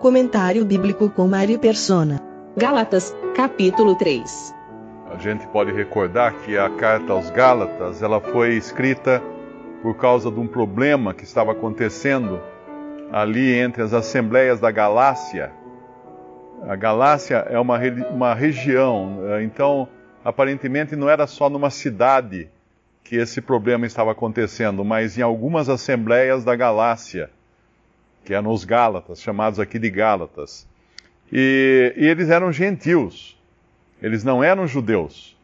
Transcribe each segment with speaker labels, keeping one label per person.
Speaker 1: Comentário bíblico com Mário Persona.
Speaker 2: Gálatas, capítulo 3.
Speaker 3: A gente pode recordar que a carta aos Gálatas, ela foi escrita por causa de um problema que estava acontecendo ali entre as assembleias da Galácia. A Galácia é uma, uma região, eh, então aparentemente não era só numa cidade que esse problema estava acontecendo, mas em algumas assembleias da Galácia, que eram os Gálatas, chamados aqui de Gálatas. E, e eles eram gentios, eles não eram judeus,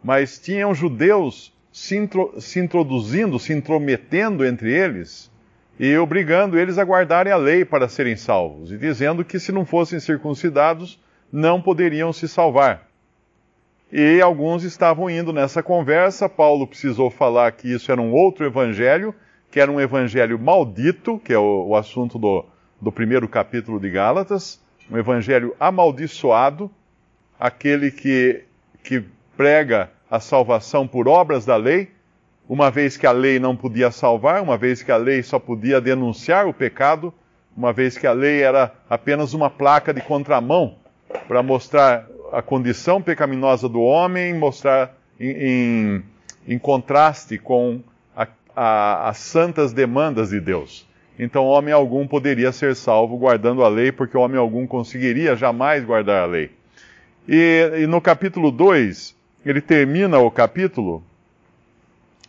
Speaker 3: mas tinham judeus se, intro, se introduzindo, se intrometendo entre eles e obrigando eles a guardarem a lei para serem salvos, e dizendo que se não fossem circuncidados, não poderiam se salvar. E alguns estavam indo nessa conversa. Paulo precisou falar que isso era um outro evangelho, que era um evangelho maldito, que é o, o assunto do, do primeiro capítulo de Gálatas, um evangelho amaldiçoado, aquele que, que prega a salvação por obras da lei, uma vez que a lei não podia salvar, uma vez que a lei só podia denunciar o pecado, uma vez que a lei era apenas uma placa de contramão para mostrar a condição pecaminosa do homem, mostrar em, em, em contraste com as santas demandas de Deus. Então, homem algum poderia ser salvo guardando a lei, porque homem algum conseguiria jamais guardar a lei. E, e no capítulo 2, ele termina o capítulo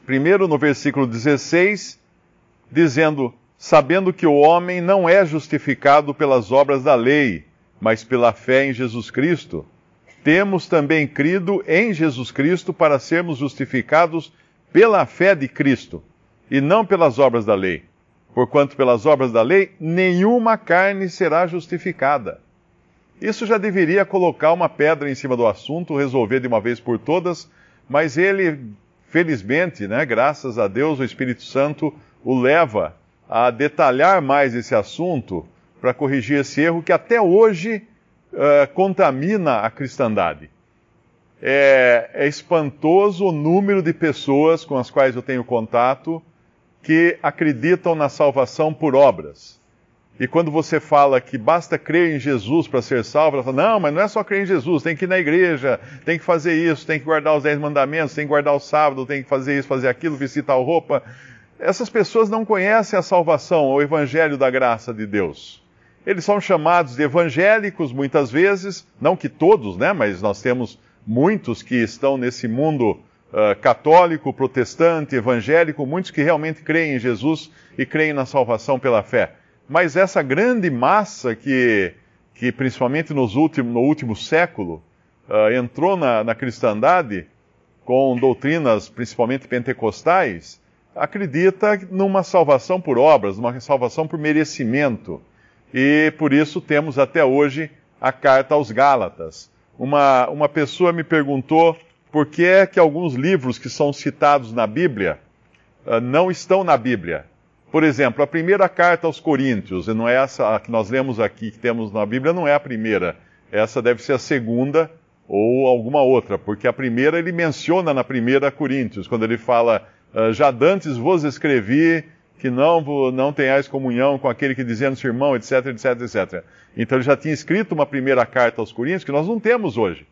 Speaker 3: Primeiro, no versículo 16, dizendo: Sabendo que o homem não é justificado pelas obras da lei, mas pela fé em Jesus Cristo, temos também crido em Jesus Cristo para sermos justificados pela fé de Cristo, e não pelas obras da lei. Porquanto pelas obras da lei nenhuma carne será justificada. Isso já deveria colocar uma pedra em cima do assunto, resolver de uma vez por todas, mas ele felizmente, né, graças a Deus, o Espírito Santo o leva a detalhar mais esse assunto para corrigir esse erro que até hoje uh, contamina a cristandade. É, é espantoso o número de pessoas com as quais eu tenho contato que acreditam na salvação por obras. E quando você fala que basta crer em Jesus para ser salvo, ela fala, não, mas não é só crer em Jesus, tem que ir na igreja, tem que fazer isso, tem que guardar os dez mandamentos, tem que guardar o sábado, tem que fazer isso, fazer aquilo, vestir tal roupa. Essas pessoas não conhecem a salvação, o evangelho da graça de Deus. Eles são chamados de evangélicos muitas vezes, não que todos, né, mas nós temos muitos que estão nesse mundo uh, católico, protestante, evangélico, muitos que realmente creem em Jesus e creem na salvação pela fé. Mas essa grande massa que, que principalmente nos últimos, no último século, uh, entrou na, na cristandade com doutrinas principalmente pentecostais, acredita numa salvação por obras, numa salvação por merecimento. E por isso temos até hoje a carta aos Gálatas. Uma, uma pessoa me perguntou por que é que alguns livros que são citados na Bíblia uh, não estão na Bíblia. Por exemplo, a primeira carta aos Coríntios, não é essa que nós lemos aqui, que temos na Bíblia, não é a primeira. Essa deve ser a segunda ou alguma outra, porque a primeira ele menciona na primeira Coríntios, quando ele fala, ah, já dantes vos escrevi que não, não tenhais comunhão com aquele que dizendo-se irmão, etc, etc, etc. Então ele já tinha escrito uma primeira carta aos Coríntios que nós não temos hoje.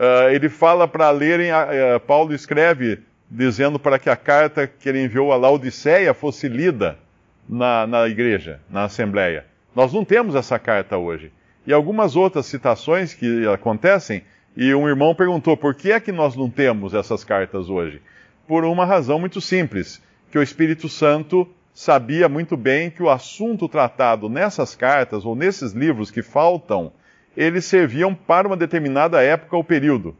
Speaker 3: Uh, ele fala para lerem, uh, Paulo escreve dizendo para que a carta que ele enviou a Laodiceia fosse lida na, na igreja, na assembleia. Nós não temos essa carta hoje. E algumas outras citações que acontecem, e um irmão perguntou por que é que nós não temos essas cartas hoje? Por uma razão muito simples, que o Espírito Santo sabia muito bem que o assunto tratado nessas cartas ou nesses livros que faltam, eles serviam para uma determinada época ou período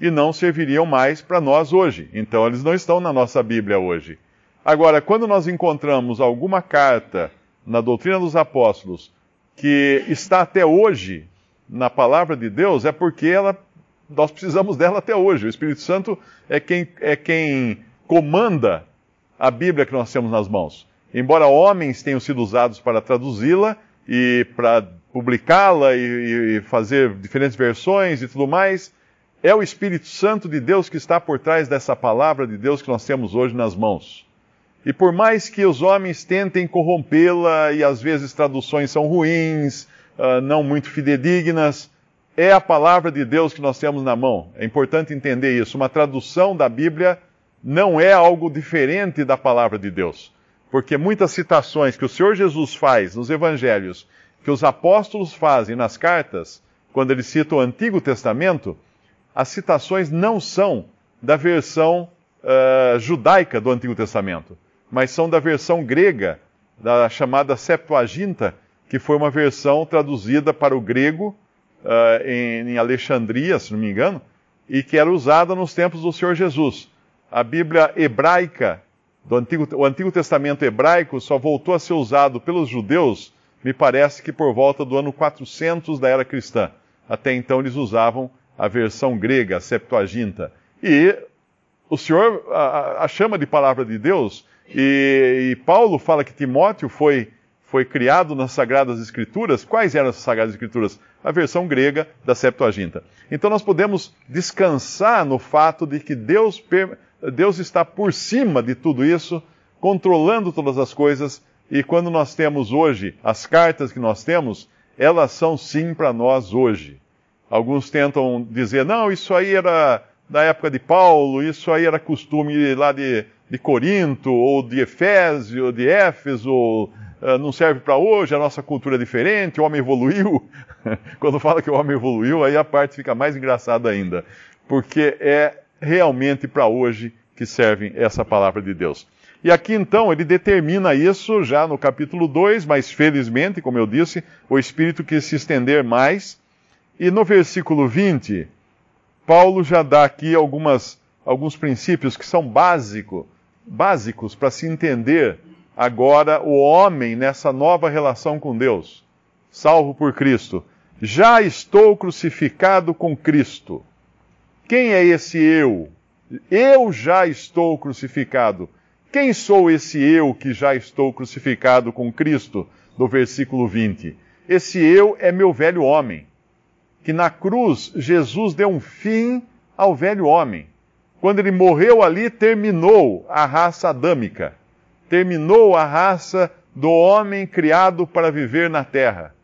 Speaker 3: e não serviriam mais para nós hoje. Então eles não estão na nossa Bíblia hoje. Agora, quando nós encontramos alguma carta na doutrina dos apóstolos que está até hoje na palavra de Deus, é porque ela, nós precisamos dela até hoje. O Espírito Santo é quem, é quem comanda a Bíblia que nós temos nas mãos. Embora homens tenham sido usados para traduzi-la e para publicá-la e, e fazer diferentes versões e tudo mais, é o Espírito Santo de Deus que está por trás dessa palavra de Deus que nós temos hoje nas mãos. E por mais que os homens tentem corrompê-la e às vezes traduções são ruins, uh, não muito fidedignas, é a palavra de Deus que nós temos na mão. É importante entender isso. Uma tradução da Bíblia não é algo diferente da palavra de Deus. Porque muitas citações que o Senhor Jesus faz nos evangelhos, que os apóstolos fazem nas cartas, quando eles citam o Antigo Testamento, as citações não são da versão uh, judaica do Antigo Testamento mas são da versão grega, da chamada Septuaginta, que foi uma versão traduzida para o grego uh, em, em, Alexandria, se não me engano, e que era usada nos tempos do Senhor Jesus. A Bíblia hebraica, do Antigo, o Antigo Testamento hebraico, só voltou a ser usado pelos judeus, me parece que por volta do ano 400 da era cristã. Até então eles usavam a versão grega, a Septuaginta. E o Senhor a, a chama de palavra de Deus e, e Paulo fala que Timóteo foi, foi criado nas Sagradas Escrituras. Quais eram as Sagradas Escrituras? A versão grega da Septuaginta. Então nós podemos descansar no fato de que Deus, Deus está por cima de tudo isso, controlando todas as coisas, e quando nós temos hoje as cartas que nós temos, elas são sim para nós hoje. Alguns tentam dizer, não, isso aí era da época de Paulo, isso aí era costume lá de, de Corinto, ou de Efésio, de Éfeso, uh, não serve para hoje, a nossa cultura é diferente, o homem evoluiu. Quando fala que o homem evoluiu, aí a parte fica mais engraçada ainda, porque é realmente para hoje que serve essa palavra de Deus. E aqui então ele determina isso já no capítulo 2, mas felizmente, como eu disse, o Espírito quis se estender mais. E no versículo 20, Paulo já dá aqui algumas, alguns princípios que são básico, básicos para se entender agora o homem nessa nova relação com Deus, salvo por Cristo. Já estou crucificado com Cristo. Quem é esse eu? Eu já estou crucificado. Quem sou esse eu que já estou crucificado com Cristo? Do versículo 20. Esse eu é meu velho homem que na cruz Jesus deu um fim ao velho homem. Quando ele morreu ali, terminou a raça adâmica, terminou a raça do homem criado para viver na terra.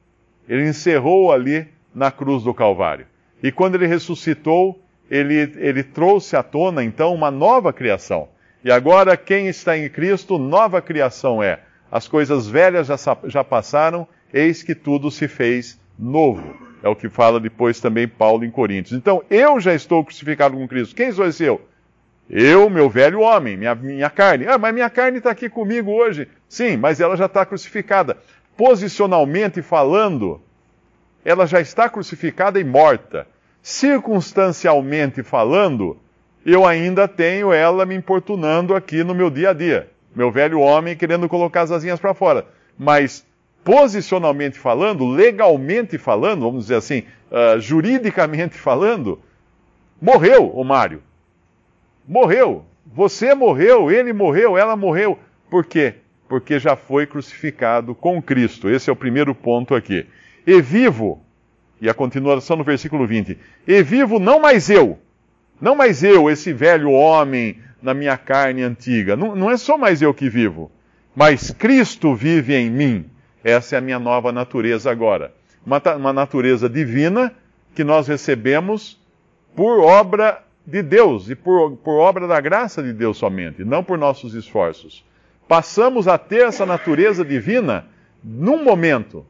Speaker 3: Ele encerrou ali na cruz do Calvário. E quando ele ressuscitou, ele, ele trouxe à tona então uma nova criação. E agora, quem está em Cristo, nova criação é. As coisas velhas já, passaram, eis que tudo se fez novo. É o que fala depois também Paulo em Coríntios. Então, eu já estou crucificado com Cristo. Quem sou esse eu? Eu, meu velho homem, minha, minha carne. Ah, mas minha carne está aqui comigo hoje. Sim, mas ela já está crucificada. Posicionalmente falando, ela já está crucificada e morta. Circunstancialmente falando, eu ainda tenho ela me importunando aqui no meu dia a dia. Meu velho homem querendo colocar as asinhas para fora. Mas posicionalmente falando, legalmente falando, vamos dizer assim, uh, juridicamente falando, morreu o Mário. Morreu. Você morreu, ele morreu, ela morreu. Por quê? Porque já foi crucificado com Cristo. Esse é o primeiro ponto aqui. E vivo, e a continuação no versículo 20: E vivo não mais eu, não mais eu, esse velho homem na minha carne antiga. Não, não é só mais eu que vivo, mas Cristo vive em mim. Essa é a minha nova natureza agora. Uma, uma natureza divina que nós recebemos por obra de Deus e por, por obra da graça de Deus somente, não por nossos esforços. Passamos a ter essa natureza divina num momento.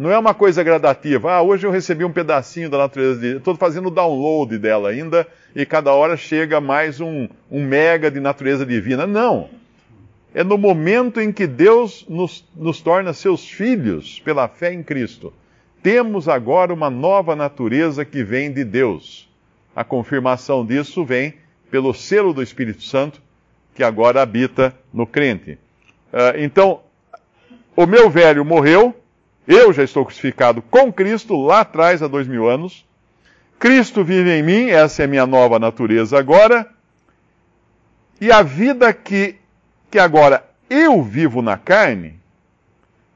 Speaker 3: Não é uma coisa gradativa. Ah, hoje eu recebi um pedacinho da natureza divina. Estou fazendo o download dela ainda e cada hora chega mais um, um mega de natureza divina. Não é no momento em que Deus nos, nos torna seus filhos pela fé em Cristo. Temos agora uma nova natureza que vem de Deus. A confirmação disso vem pelo selo do Espírito Santo, que agora habita no crente. Uh, então, o meu velho morreu, eu já estou crucificado com Cristo lá atrás, há dois mil anos. Cristo vive em mim, essa é a minha nova natureza agora. E a vida que, que agora eu vivo na carne,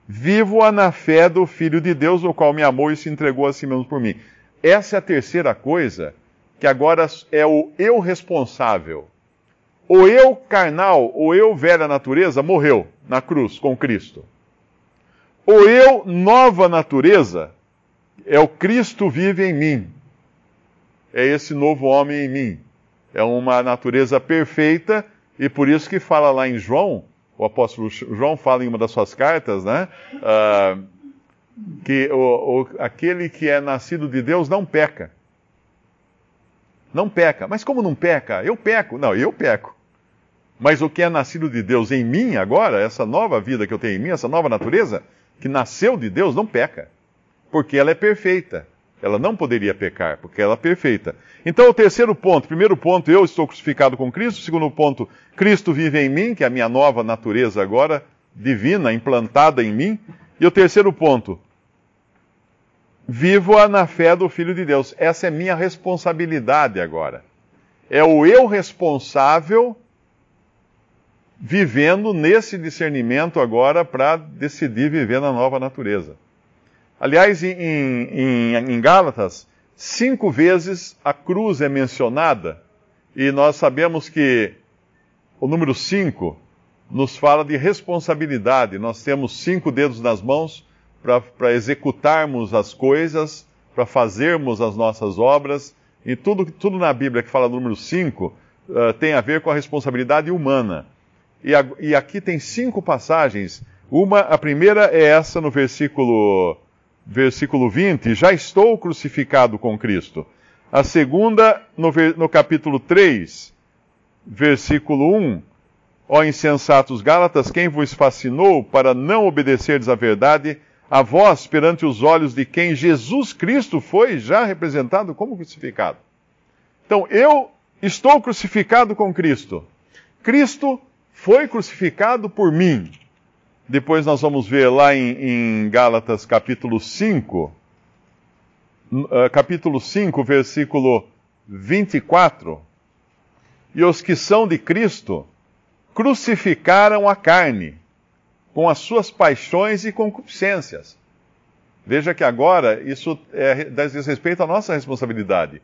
Speaker 3: vivo-a na fé do Filho de Deus, o qual me amou e se entregou a si mesmo por mim. Essa é a terceira coisa, que agora é o eu responsável. O eu carnal, o eu velha natureza, morreu na cruz com Cristo. O eu nova natureza é o Cristo vive em mim. É esse novo homem em mim. É uma natureza perfeita e por isso que fala lá em João, o apóstolo João fala em uma das suas cartas, né? Uh, que o, o, aquele que é nascido de Deus não peca. Não peca. Mas como não peca? Eu peco. Não, eu peco. Mas o que é nascido de Deus em mim agora, essa nova vida que eu tenho em mim, essa nova natureza, que nasceu de Deus, não peca. Porque ela é perfeita. Ela não poderia pecar, porque ela é perfeita. Então, o terceiro ponto: primeiro ponto, eu estou crucificado com Cristo. Segundo ponto, Cristo vive em mim, que é a minha nova natureza agora, divina, implantada em mim. E o terceiro ponto, vivo-a na fé do Filho de Deus. Essa é minha responsabilidade agora. É o eu responsável vivendo nesse discernimento agora para decidir viver na nova natureza. Aliás, em, em, em, Gálatas, cinco vezes a cruz é mencionada, e nós sabemos que o número cinco nos fala de responsabilidade. Nós temos cinco dedos nas mãos para executarmos as coisas, para fazermos as nossas obras, e tudo, tudo na Bíblia que fala do número cinco uh, tem a ver com a responsabilidade humana. E, a, e aqui tem cinco passagens. Uma, a primeira é essa no versículo, versículo 20, já estou crucificado com Cristo. A segunda, no, no capítulo 3, versículo 1, ó insensatos Gálatas, quem vos fascinou para não obedecerdes à verdade, a vós perante os olhos de quem Jesus Cristo foi já representado como crucificado. Então, eu estou crucificado com Cristo. Cristo foi crucificado por mim. Depois nós vamos ver lá em, em Gálatas capítulo 5, uh, capítulo 5, versículo 24. E os que são de Cristo crucificaram a carne com as suas paixões e concupiscências. Veja que agora isso é, diz respeito à nossa responsabilidade.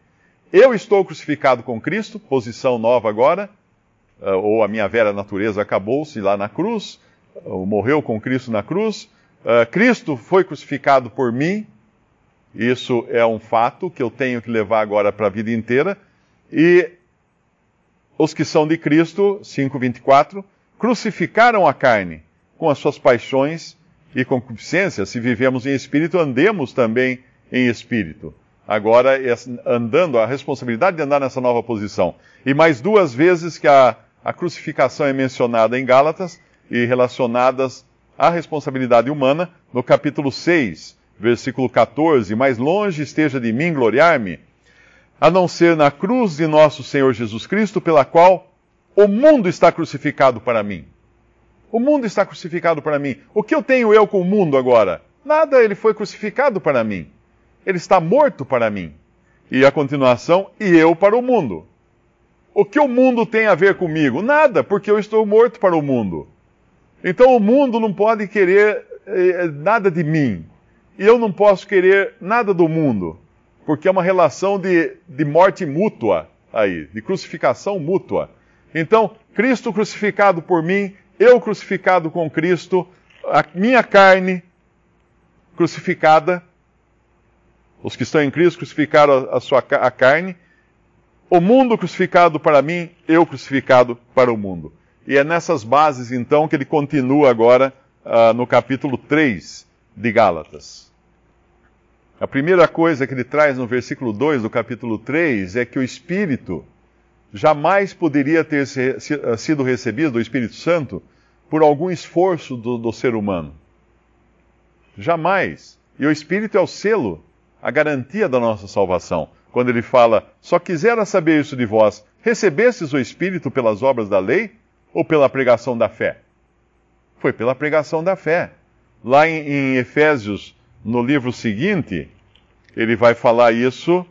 Speaker 3: Eu estou crucificado com Cristo, posição nova agora, ou a minha velha natureza acabou-se lá na cruz, morreu com Cristo na cruz. Uh, Cristo foi crucificado por mim, isso é um fato que eu tenho que levar agora para a vida inteira. E os que são de Cristo, 5:24, crucificaram a carne com as suas paixões e concupiscências. Se vivemos em espírito, andemos também em espírito agora andando, a responsabilidade de andar nessa nova posição. E mais duas vezes que a, a crucificação é mencionada em Gálatas e relacionadas à responsabilidade humana, no capítulo 6, versículo 14: Mais longe esteja de mim gloriar-me, a não ser na cruz de nosso Senhor Jesus Cristo, pela qual o mundo está crucificado para mim. O mundo está crucificado para mim. O que eu tenho eu com o mundo agora? Nada, ele foi crucificado para mim. Ele está morto para mim. E a continuação, e eu para o mundo. O que o mundo tem a ver comigo? Nada, porque eu estou morto para o mundo. Então o mundo não pode querer eh, nada de mim. E eu não posso querer nada do mundo. Porque é uma relação de, de morte mútua aí, de crucificação mútua. Então, Cristo crucificado por mim, eu crucificado com Cristo, a minha carne crucificada, os que estão em Cristo crucificaram a, sua a carne, o mundo crucificado para mim, eu crucificado para o mundo. E é nessas bases, então, que ele continua agora uh, no capítulo 3 de Gálatas. A primeira coisa que ele traz no versículo 2 do capítulo 3 é que o Espírito jamais poderia ter ah, sido recebido, o Espírito Santo, por algum esforço do, do ser humano. Jamais. E o Espírito é o selo, a garantia da nossa salvação quando ele fala: Só quisera saber isso de vós, recebestes o Espírito pelas obras da lei ou pela pregação da fé? Foi pela pregação da fé. Lá em, em Efésios, no livro seguinte, ele vai falar isso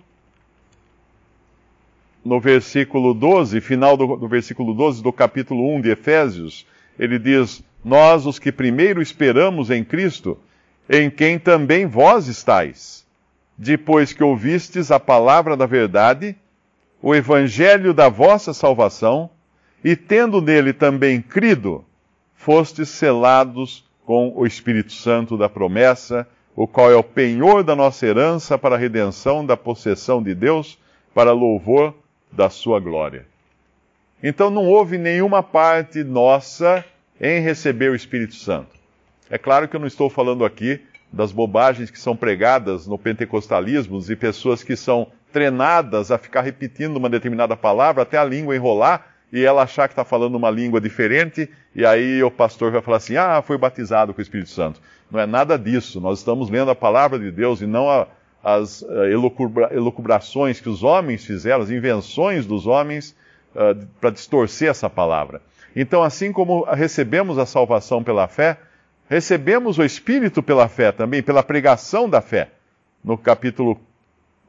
Speaker 3: no versículo 12, final do, do, versículo 12 do capítulo 1 de Efésios, ele diz: Nós, os que primeiro esperamos em Cristo, em quem também vós estáis, depois que ouvistes a palavra da verdade, o evangelho da vossa salvação, e tendo nele também crido, fostes selados com o Espírito Santo da promessa, o qual é o penhor da nossa herança para a redenção da possessão de Deus, para louvor da sua glória. Então não houve nenhuma parte nossa em receber o Espírito Santo. É claro que eu não estou falando aqui das bobagens que são pregadas no pentecostalismo e pessoas que são treinadas a ficar repetindo uma determinada palavra até a língua enrolar e ela achar que está falando uma língua diferente, e aí o pastor vai falar assim: ah, foi batizado com o Espírito Santo. Não é nada disso. Nós estamos lendo a palavra de Deus e não a, as uh, elucubrações que os homens fizeram, as invenções dos homens uh, para distorcer essa palavra. Então, assim como recebemos a salvação pela fé, recebemos o Espírito pela fé também, pela pregação da fé, no capítulo,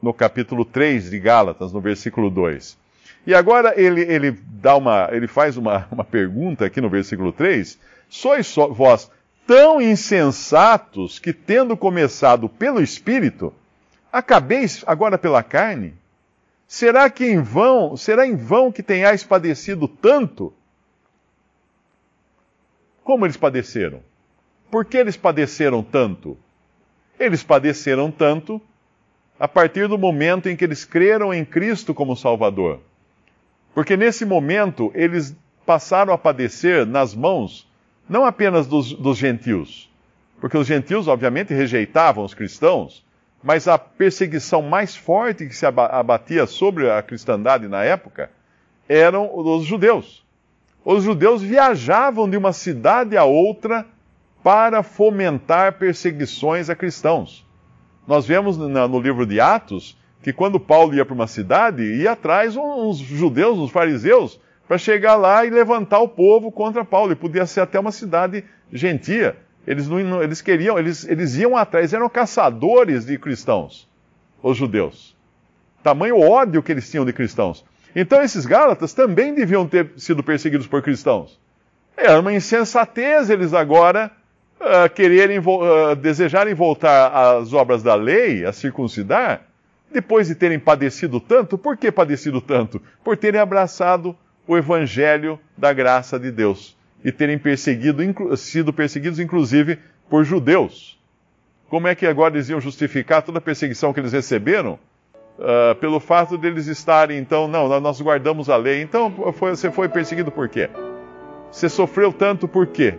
Speaker 3: no capítulo 3 de Gálatas, no versículo 2. E agora ele, ele, dá uma, ele faz uma, uma pergunta aqui no versículo 3: Sois vós tão insensatos que, tendo começado pelo Espírito, acabeis agora pela carne? Será que em vão, será em vão que tenhais padecido tanto? Como eles padeceram? Por que eles padeceram tanto? Eles padeceram tanto a partir do momento em que eles creram em Cristo como Salvador. Porque nesse momento eles passaram a padecer nas mãos não apenas dos, dos gentios, porque os gentios, obviamente, rejeitavam os cristãos, mas a perseguição mais forte que se abatia sobre a cristandade na época eram os judeus. Os judeus viajavam de uma cidade a outra para fomentar perseguições a cristãos. Nós vemos no livro de Atos que quando Paulo ia para uma cidade, ia atrás uns judeus, uns fariseus, para chegar lá e levantar o povo contra Paulo. E podia ser até uma cidade gentia. Eles, não, eles queriam, eles, eles iam atrás, eram caçadores de cristãos, os judeus. Tamanho ódio que eles tinham de cristãos. Então esses Gálatas também deviam ter sido perseguidos por cristãos. Era uma insensatez eles agora uh, quererem, uh, desejarem voltar às obras da lei, a circuncidar, depois de terem padecido tanto. Por que padecido tanto? Por terem abraçado o evangelho da graça de Deus e terem perseguido, sido perseguidos, inclusive, por judeus. Como é que agora eles iam justificar toda a perseguição que eles receberam? Uh, pelo fato deles de estarem, então, não, nós guardamos a lei. Então, foi, você foi perseguido por quê? Você sofreu tanto por quê?